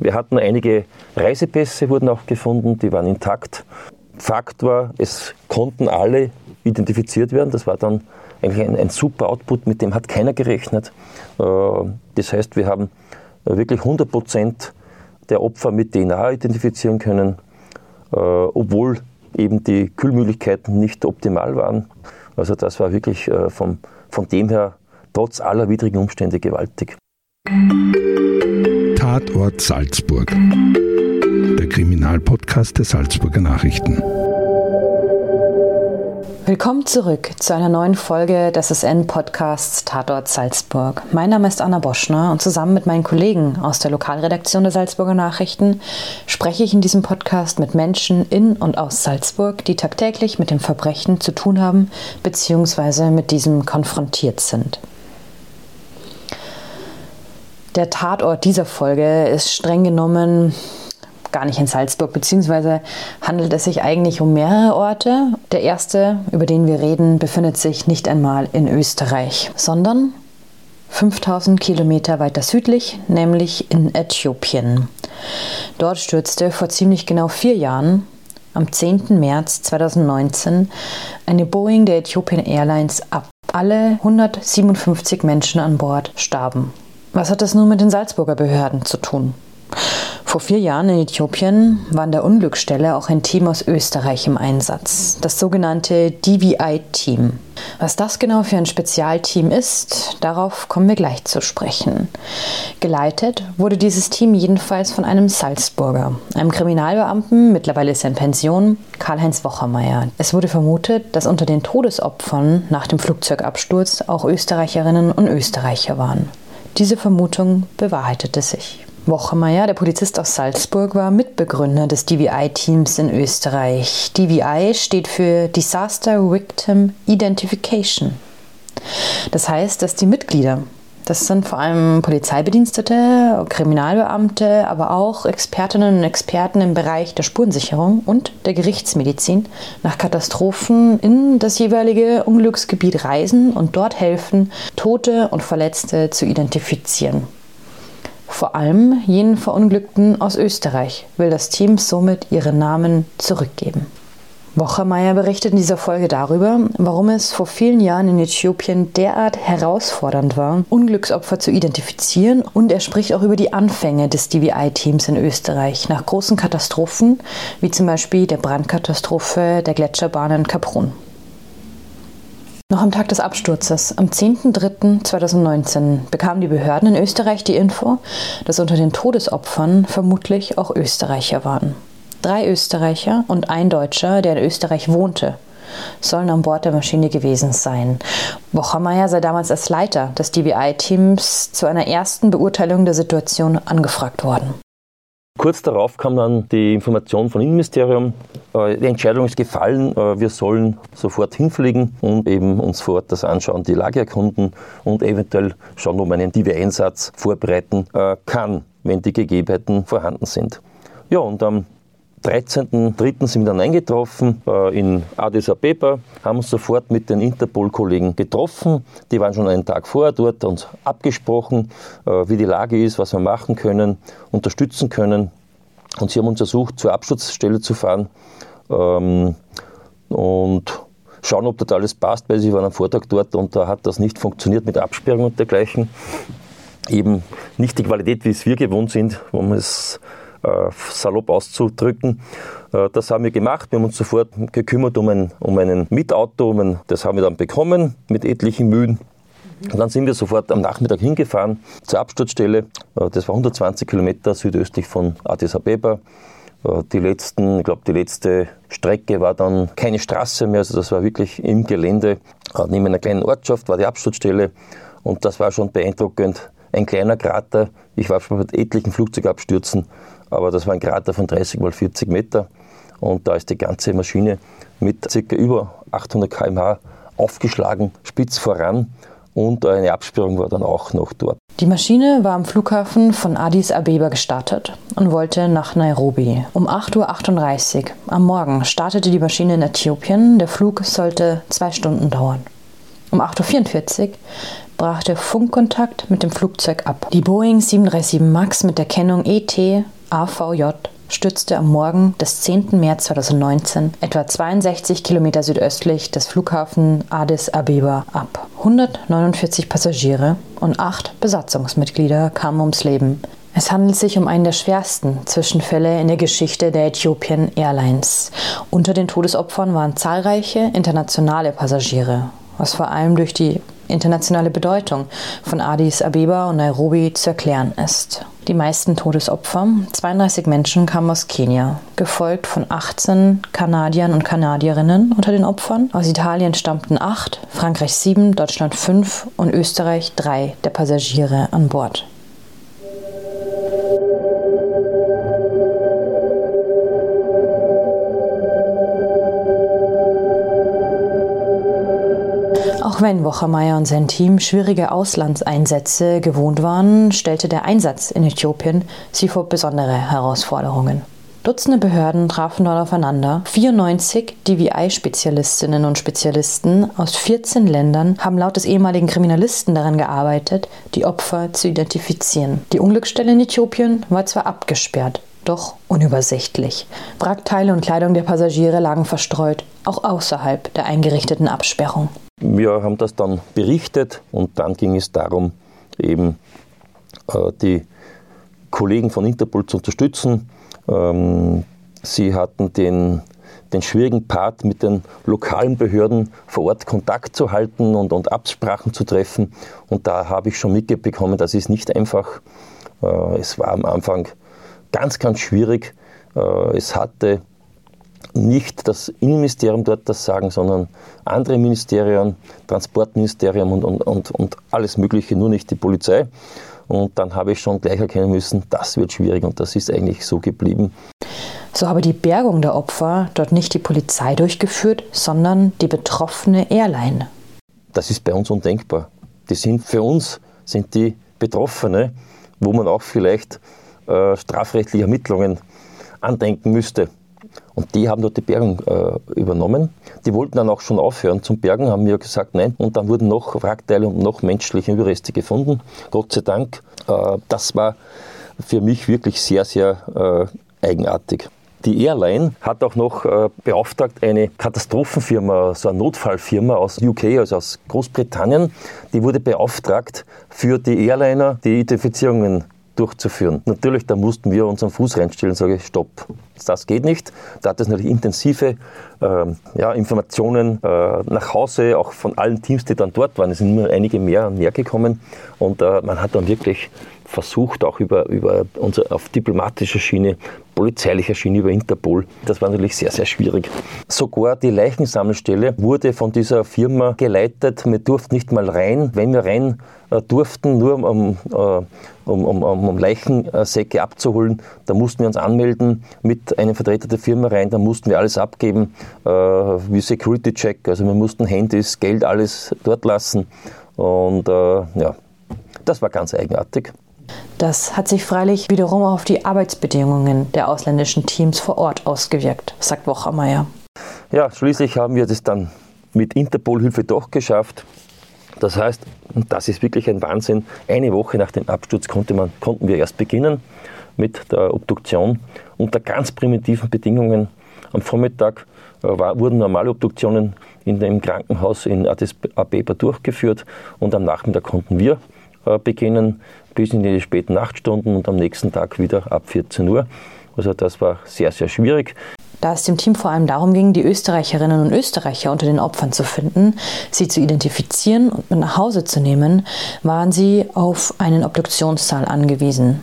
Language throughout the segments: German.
Wir hatten einige Reisepässe, wurden auch gefunden, die waren intakt. Fakt war, es konnten alle identifiziert werden. Das war dann eigentlich ein, ein super Output, mit dem hat keiner gerechnet. Äh, das heißt, wir haben wirklich 100 Prozent der Opfer mit DNA identifizieren können, äh, obwohl eben die Kühlmöglichkeiten nicht optimal waren. Also das war wirklich äh, vom, von dem her trotz aller widrigen Umstände gewaltig. Tatort Salzburg. Der Kriminalpodcast der Salzburger Nachrichten. Willkommen zurück zu einer neuen Folge des SN-Podcasts Tatort Salzburg. Mein Name ist Anna Boschner und zusammen mit meinen Kollegen aus der Lokalredaktion der Salzburger Nachrichten spreche ich in diesem Podcast mit Menschen in und aus Salzburg, die tagtäglich mit dem Verbrechen zu tun haben bzw. mit diesem konfrontiert sind. Der Tatort dieser Folge ist streng genommen gar nicht in Salzburg, beziehungsweise handelt es sich eigentlich um mehrere Orte. Der erste, über den wir reden, befindet sich nicht einmal in Österreich, sondern 5000 Kilometer weiter südlich, nämlich in Äthiopien. Dort stürzte vor ziemlich genau vier Jahren, am 10. März 2019, eine Boeing der Ethiopian Airlines ab. Alle 157 Menschen an Bord starben. Was hat das nun mit den Salzburger Behörden zu tun? Vor vier Jahren in Äthiopien war an der Unglücksstelle auch ein Team aus Österreich im Einsatz, das sogenannte DVI-Team. Was das genau für ein Spezialteam ist, darauf kommen wir gleich zu sprechen. Geleitet wurde dieses Team jedenfalls von einem Salzburger, einem Kriminalbeamten, mittlerweile ist er in Pension, Karl-Heinz Wochermeier. Es wurde vermutet, dass unter den Todesopfern nach dem Flugzeugabsturz auch Österreicherinnen und Österreicher waren. Diese Vermutung bewahrheitete sich. Wochemeyer, der Polizist aus Salzburg, war Mitbegründer des DVI-Teams in Österreich. DVI steht für Disaster Victim Identification. Das heißt, dass die Mitglieder, das sind vor allem Polizeibedienstete, Kriminalbeamte, aber auch Expertinnen und Experten im Bereich der Spurensicherung und der Gerichtsmedizin, nach Katastrophen in das jeweilige Unglücksgebiet reisen und dort helfen, Tote und Verletzte zu identifizieren. Vor allem jenen Verunglückten aus Österreich will das Team somit ihren Namen zurückgeben. Wochermeier berichtet in dieser Folge darüber, warum es vor vielen Jahren in Äthiopien derart herausfordernd war, Unglücksopfer zu identifizieren und er spricht auch über die Anfänge des DVI-Teams in Österreich nach großen Katastrophen, wie zum Beispiel der Brandkatastrophe der Gletscherbahn in Kaprun. Noch am Tag des Absturzes, am 10.03.2019, bekamen die Behörden in Österreich die Info, dass unter den Todesopfern vermutlich auch Österreicher waren. Drei Österreicher und ein Deutscher, der in Österreich wohnte, sollen an Bord der Maschine gewesen sein. Bochermeier sei damals als Leiter des DBI-Teams zu einer ersten Beurteilung der Situation angefragt worden. Kurz darauf kam dann die Information vom Innenministerium, äh, die Entscheidung ist gefallen, äh, wir sollen sofort hinfliegen und eben uns vor Ort das anschauen, die Lage erkunden und eventuell schauen, ob man einen DW-Einsatz vorbereiten äh, kann, wenn die Gegebenheiten vorhanden sind. Ja, und am 13.03. sind wir dann eingetroffen äh, in Addis Abeba, haben uns sofort mit den Interpol-Kollegen getroffen. Die waren schon einen Tag vorher dort und abgesprochen, äh, wie die Lage ist, was wir machen können, unterstützen können. Und sie haben uns ersucht, zur Absturzstelle zu fahren ähm, und schauen, ob das alles passt, weil sie waren am Vortag dort und da hat das nicht funktioniert mit Absperrung und dergleichen. Eben nicht die Qualität, wie es wir gewohnt sind, wo man es salopp auszudrücken. Äh, das haben wir gemacht. Wir haben uns sofort gekümmert um ein, um einen Mietauto. Um das haben wir dann bekommen mit etlichen Mühen. Und dann sind wir sofort am Nachmittag hingefahren zur Absturzstelle. Äh, das war 120 Kilometer südöstlich von Addis Abeba. Die letzten, ich glaube, die letzte Strecke war dann keine Straße mehr, also das war wirklich im Gelände. Neben einer kleinen Ortschaft war die Absturzstelle und das war schon beeindruckend. Ein kleiner Krater. Ich war schon mit etlichen Flugzeugabstürzen aber das war ein Krater von 30 mal 40 Meter und da ist die ganze Maschine mit ca. über 800 km/h aufgeschlagen, spitz voran und eine Absperrung war dann auch noch dort. Die Maschine war am Flughafen von Addis Abeba gestartet und wollte nach Nairobi. Um 8.38 Uhr am Morgen startete die Maschine in Äthiopien. Der Flug sollte zwei Stunden dauern. Um 8.44 Uhr brach der Funkkontakt mit dem Flugzeug ab. Die Boeing 737 MAX mit der Kennung ET AVJ stürzte am Morgen des 10. März 2019 etwa 62 Kilometer südöstlich des Flughafen Addis Abeba ab. 149 Passagiere und acht Besatzungsmitglieder kamen ums Leben. Es handelt sich um einen der schwersten Zwischenfälle in der Geschichte der Ethiopian Airlines. Unter den Todesopfern waren zahlreiche internationale Passagiere, was vor allem durch die internationale Bedeutung von Addis Abeba und Nairobi zu erklären ist. Die meisten Todesopfer, 32 Menschen, kamen aus Kenia, gefolgt von 18 Kanadiern und Kanadierinnen unter den Opfern. Aus Italien stammten 8, Frankreich 7, Deutschland 5 und Österreich 3 der Passagiere an Bord. Auch wenn Wochermeier und sein Team schwierige Auslandseinsätze gewohnt waren, stellte der Einsatz in Äthiopien sie vor besondere Herausforderungen. Dutzende Behörden trafen dort aufeinander. 94 DVI-Spezialistinnen und Spezialisten aus 14 Ländern haben laut des ehemaligen Kriminalisten daran gearbeitet, die Opfer zu identifizieren. Die Unglücksstelle in Äthiopien war zwar abgesperrt, doch unübersichtlich. Wrackteile und Kleidung der Passagiere lagen verstreut, auch außerhalb der eingerichteten Absperrung. Wir haben das dann berichtet und dann ging es darum, eben äh, die Kollegen von Interpol zu unterstützen. Ähm, sie hatten den, den schwierigen Part, mit den lokalen Behörden vor Ort Kontakt zu halten und, und Absprachen zu treffen. Und da habe ich schon mitbekommen, das ist nicht einfach. Äh, es war am Anfang ganz, ganz schwierig. Äh, es hatte nicht das Innenministerium dort das sagen, sondern andere Ministerien, Transportministerium und, und, und, und alles Mögliche, nur nicht die Polizei. Und dann habe ich schon gleich erkennen müssen, das wird schwierig und das ist eigentlich so geblieben. So habe die Bergung der Opfer dort nicht die Polizei durchgeführt, sondern die betroffene Airline. Das ist bei uns undenkbar. Die sind für uns sind die Betroffene, wo man auch vielleicht äh, strafrechtliche Ermittlungen andenken müsste. Und die haben dort die Bergung äh, übernommen. Die wollten dann auch schon aufhören zum Bergen, haben mir gesagt, nein. Und dann wurden noch Wrackteile und noch menschliche Überreste gefunden. Gott sei Dank. Äh, das war für mich wirklich sehr, sehr äh, eigenartig. Die Airline hat auch noch äh, beauftragt, eine Katastrophenfirma, so eine Notfallfirma aus UK, also aus Großbritannien, die wurde beauftragt, für die Airliner die Identifizierungen durchzuführen. Natürlich, da mussten wir unseren Fuß reinstellen und sagen, stopp, das geht nicht. Da hat es natürlich intensive äh, ja, Informationen äh, nach Hause, auch von allen Teams, die dann dort waren. Es sind immer einige mehr und mehr gekommen und äh, man hat dann wirklich versucht, auch über, über unsere, auf diplomatischer Schiene, polizeilicher Schiene, über Interpol. Das war natürlich sehr, sehr schwierig. Sogar die Leichensammelstelle wurde von dieser Firma geleitet. Wir durften nicht mal rein. Wenn wir rein äh, durften, nur um, äh, um, um, um, Leichensäcke abzuholen, da mussten wir uns anmelden mit einem Vertreter der Firma rein. Da mussten wir alles abgeben, äh, wie Security Check. Also wir mussten Handys, Geld, alles dort lassen. Und äh, ja, das war ganz eigenartig. Das hat sich freilich wiederum auf die Arbeitsbedingungen der ausländischen Teams vor Ort ausgewirkt, sagt Wochermeier. Ja, schließlich haben wir das dann mit Interpol-Hilfe doch geschafft. Das heißt, und das ist wirklich ein Wahnsinn, eine Woche nach dem Absturz konnte man, konnten wir erst beginnen mit der Obduktion unter ganz primitiven Bedingungen. Am Vormittag äh, war, wurden normale Obduktionen in dem Krankenhaus in Addis Abeba durchgeführt und am Nachmittag konnten wir äh, beginnen bis in die späten Nachtstunden und am nächsten Tag wieder ab 14 Uhr. Also das war sehr, sehr schwierig. Da es dem Team vor allem darum ging, die Österreicherinnen und Österreicher unter den Opfern zu finden, sie zu identifizieren und mit nach Hause zu nehmen, waren sie auf einen Obduktionssaal angewiesen.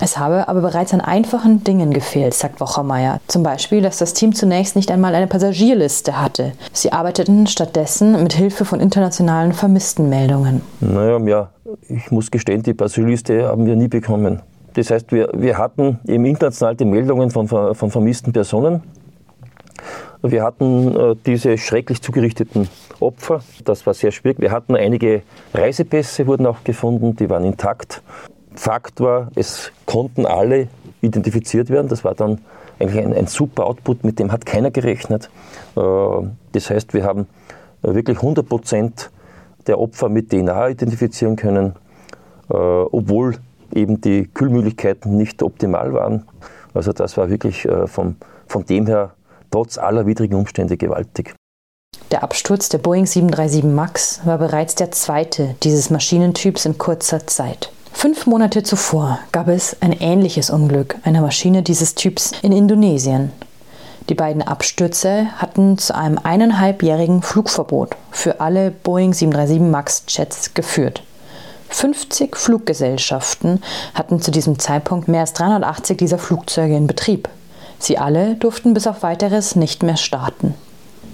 Es habe aber bereits an einfachen Dingen gefehlt, sagt Wochermeier. Zum Beispiel, dass das Team zunächst nicht einmal eine Passagierliste hatte. Sie arbeiteten stattdessen mit Hilfe von internationalen Vermisstenmeldungen. Naja, ja, ich muss gestehen, die Passagierliste haben wir nie bekommen. Das heißt, wir, wir hatten im international die Meldungen von, von vermissten Personen. Wir hatten äh, diese schrecklich zugerichteten Opfer. Das war sehr schwierig. Wir hatten einige Reisepässe, wurden auch gefunden, die waren intakt. Fakt war, es konnten alle identifiziert werden. Das war dann eigentlich ein, ein super Output, mit dem hat keiner gerechnet. Äh, das heißt, wir haben wirklich 100 Prozent der Opfer mit DNA identifizieren können, äh, obwohl eben die Kühlmöglichkeiten nicht optimal waren. Also das war wirklich äh, vom, von dem her trotz aller widrigen Umstände gewaltig. Der Absturz der Boeing 737 MAX war bereits der zweite dieses Maschinentyps in kurzer Zeit. Fünf Monate zuvor gab es ein ähnliches Unglück einer Maschine dieses Typs in Indonesien. Die beiden Abstürze hatten zu einem eineinhalbjährigen Flugverbot für alle Boeing 737 MAX-Jets geführt. 50 Fluggesellschaften hatten zu diesem Zeitpunkt mehr als 380 dieser Flugzeuge in Betrieb. Sie alle durften bis auf weiteres nicht mehr starten.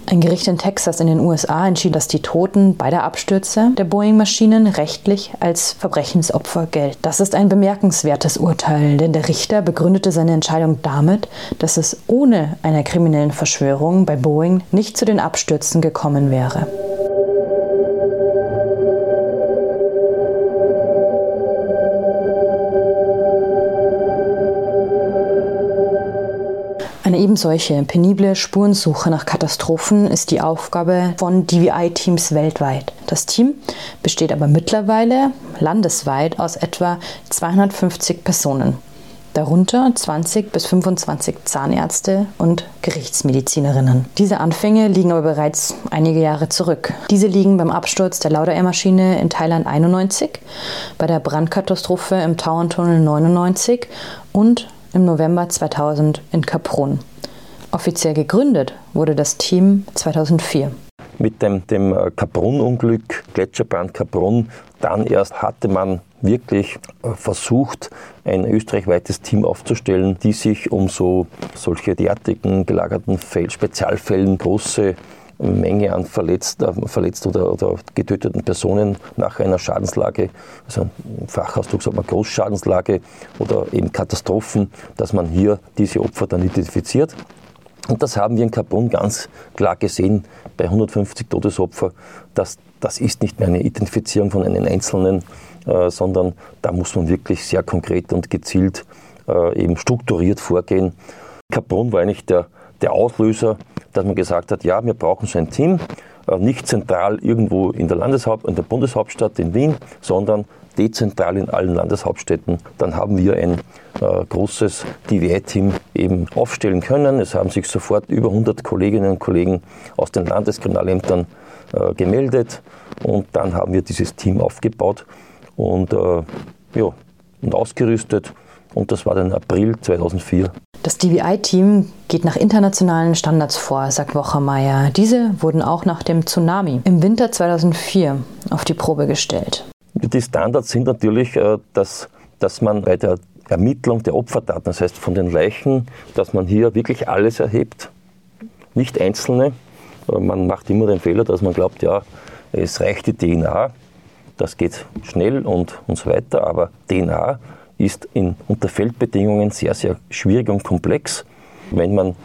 Ein Gericht in Texas in den USA entschied, dass die Toten beider Abstürze der Boeing-Maschinen rechtlich als Verbrechensopfer gelten. Das ist ein bemerkenswertes Urteil, denn der Richter begründete seine Entscheidung damit, dass es ohne eine kriminellen Verschwörung bei Boeing nicht zu den Abstürzen gekommen wäre. Eben solche penible Spurensuche nach Katastrophen ist die Aufgabe von DVI-Teams weltweit. Das Team besteht aber mittlerweile landesweit aus etwa 250 Personen, darunter 20 bis 25 Zahnärzte und Gerichtsmedizinerinnen. Diese Anfänge liegen aber bereits einige Jahre zurück. Diese liegen beim Absturz der Lauda-Air-Maschine in Thailand 91, bei der Brandkatastrophe im Tauerntunnel 99 und im November 2000 in Kaprun. Offiziell gegründet wurde das Team 2004. Mit dem, dem Kaprun-Unglück, äh, Gletscherbrand Kaprun, dann erst hatte man wirklich äh, versucht, ein österreichweites Team aufzustellen, die sich um so solche derartigen gelagerten Spezialfällen große Menge an verletzt, äh, verletzt oder, oder, getöteten Personen nach einer Schadenslage, also im Fachausdruck sagt man Großschadenslage oder eben Katastrophen, dass man hier diese Opfer dann identifiziert. Und das haben wir in Kaprun ganz klar gesehen bei 150 Todesopfer, dass das ist nicht mehr eine Identifizierung von einem Einzelnen, äh, sondern da muss man wirklich sehr konkret und gezielt äh, eben strukturiert vorgehen. Kaprun war eigentlich der, der Auslöser dass man gesagt hat, ja, wir brauchen so ein Team, nicht zentral irgendwo in der, Landeshaupt in der Bundeshauptstadt in Wien, sondern dezentral in allen Landeshauptstädten. Dann haben wir ein äh, großes DWI-Team eben aufstellen können. Es haben sich sofort über 100 Kolleginnen und Kollegen aus den Landeskriminalämtern äh, gemeldet und dann haben wir dieses Team aufgebaut und, äh, ja, und ausgerüstet und das war dann April 2004. Das DVI-Team geht nach internationalen Standards vor, sagt Wochermeier. Diese wurden auch nach dem Tsunami im Winter 2004 auf die Probe gestellt. Die Standards sind natürlich, äh, dass, dass man bei der Ermittlung der Opferdaten, das heißt von den Leichen, dass man hier wirklich alles erhebt, nicht einzelne. Äh, man macht immer den Fehler, dass man glaubt, ja, es reicht die DNA, das geht schnell und, und so weiter, aber DNA ist in, unter Feldbedingungen sehr, sehr schwierig und komplex. Wenn man,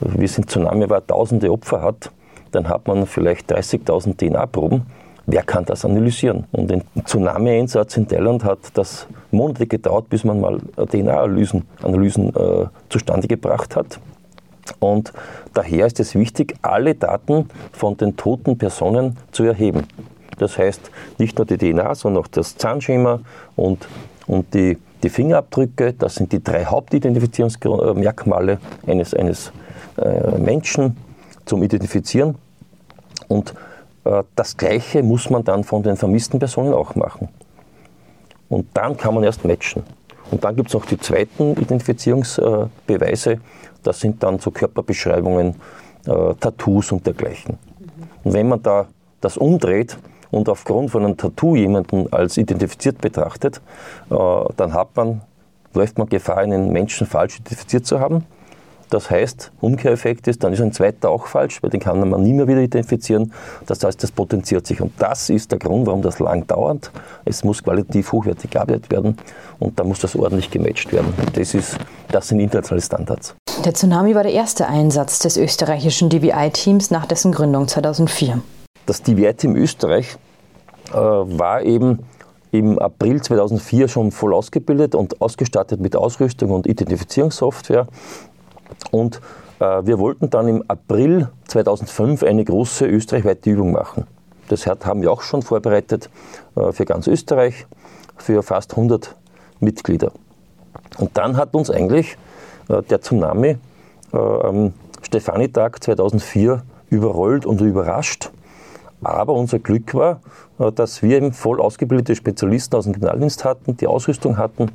wie es im Tsunami war, tausende Opfer hat, dann hat man vielleicht 30.000 DNA-Proben. Wer kann das analysieren? Und ein Tsunami-Einsatz in Thailand hat das Monate gedauert, bis man mal DNA-Analysen Analysen, äh, zustande gebracht hat. Und daher ist es wichtig, alle Daten von den toten Personen zu erheben. Das heißt, nicht nur die DNA, sondern auch das Zahnschema und, und die die Fingerabdrücke, das sind die drei Hauptidentifizierungsmerkmale eines, eines äh, Menschen zum Identifizieren. Und äh, das Gleiche muss man dann von den vermissten Personen auch machen. Und dann kann man erst matchen. Und dann gibt es noch die zweiten Identifizierungsbeweise. Das sind dann so Körperbeschreibungen, äh, Tattoos und dergleichen. Und wenn man da das umdreht, und aufgrund von einem Tattoo jemanden als identifiziert betrachtet, äh, dann hat man, läuft man Gefahr, einen Menschen falsch identifiziert zu haben. Das heißt, Umkehreffekt ist, dann ist ein zweiter auch falsch, weil den kann man nie mehr wieder identifizieren. Das heißt, das potenziert sich. Und das ist der Grund, warum das lang dauert. Es muss qualitativ hochwertig gearbeitet werden und da muss das ordentlich gematcht werden. Das, ist, das sind internationale Standards. Der Tsunami war der erste Einsatz des österreichischen DBI-Teams nach dessen Gründung 2004. Das DWI-Team Österreich äh, war eben im April 2004 schon voll ausgebildet und ausgestattet mit Ausrüstung und Identifizierungssoftware. Und äh, wir wollten dann im April 2005 eine große österreichweite Übung machen. Das haben wir auch schon vorbereitet äh, für ganz Österreich, für fast 100 Mitglieder. Und dann hat uns eigentlich der Tsunami am Stefanitag 2004 überrollt und überrascht. Aber unser Glück war, äh, dass wir eben voll ausgebildete Spezialisten aus dem Kriminaldienst hatten, die Ausrüstung hatten.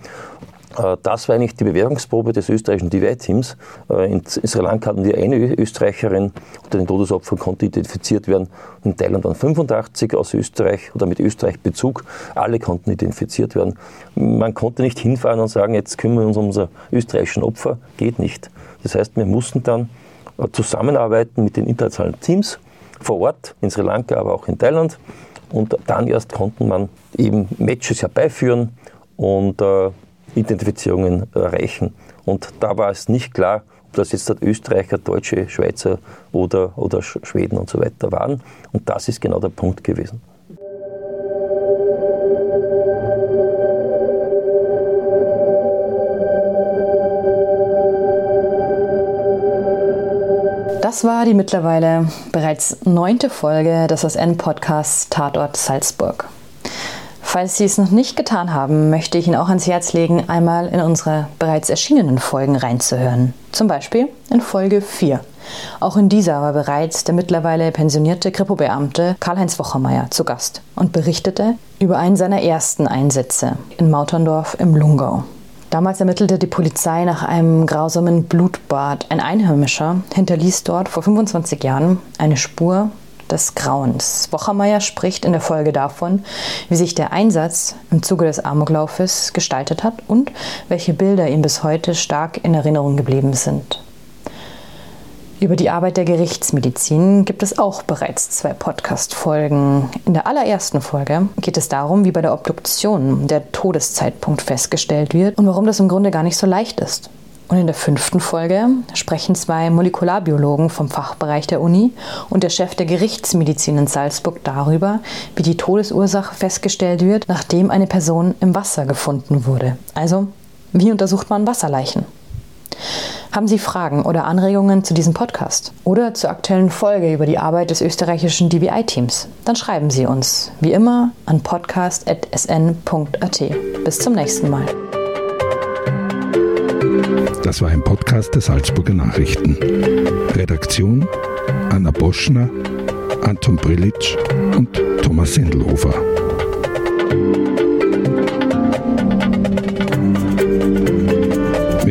Äh, das war eigentlich die Bewährungsprobe des österreichischen DWI-Teams. Äh, in Sri Lanka hatten wir eine Österreicherin, unter den Todesopfern konnte identifiziert werden. In Thailand waren 85 aus Österreich oder mit Österreich Bezug. Alle konnten identifiziert werden. Man konnte nicht hinfahren und sagen, jetzt kümmern wir uns um unsere österreichischen Opfer. Geht nicht. Das heißt, wir mussten dann zusammenarbeiten mit den internationalen Teams vor Ort, in Sri Lanka, aber auch in Thailand. Und dann erst konnte man eben Matches herbeiführen und äh, Identifizierungen erreichen. Und da war es nicht klar, ob das jetzt Österreicher, Deutsche, Schweizer oder, oder Schweden und so weiter waren. Und das ist genau der Punkt gewesen. Das war die mittlerweile bereits neunte Folge des SN-Podcasts Tatort Salzburg. Falls Sie es noch nicht getan haben, möchte ich Ihnen auch ans Herz legen, einmal in unsere bereits erschienenen Folgen reinzuhören. Zum Beispiel in Folge 4. Auch in dieser war bereits der mittlerweile pensionierte Kripo-Beamte Karl-Heinz Wochermeier zu Gast und berichtete über einen seiner ersten Einsätze in Mauterndorf im Lungau. Damals ermittelte die Polizei nach einem grausamen Blutbad. Ein Einheimischer hinterließ dort vor 25 Jahren eine Spur des Grauens. Wochermeier spricht in der Folge davon, wie sich der Einsatz im Zuge des Amoklaufes gestaltet hat und welche Bilder ihm bis heute stark in Erinnerung geblieben sind. Über die Arbeit der Gerichtsmedizin gibt es auch bereits zwei Podcast-Folgen. In der allerersten Folge geht es darum, wie bei der Obduktion der Todeszeitpunkt festgestellt wird und warum das im Grunde gar nicht so leicht ist. Und in der fünften Folge sprechen zwei Molekularbiologen vom Fachbereich der Uni und der Chef der Gerichtsmedizin in Salzburg darüber, wie die Todesursache festgestellt wird, nachdem eine Person im Wasser gefunden wurde. Also, wie untersucht man Wasserleichen? Haben Sie Fragen oder Anregungen zu diesem Podcast oder zur aktuellen Folge über die Arbeit des österreichischen DBI-Teams? Dann schreiben Sie uns, wie immer, an podcast.sn.at. Bis zum nächsten Mal. Das war ein Podcast der Salzburger Nachrichten. Redaktion Anna Boschner, Anton Brillitsch und Thomas Sendelhofer.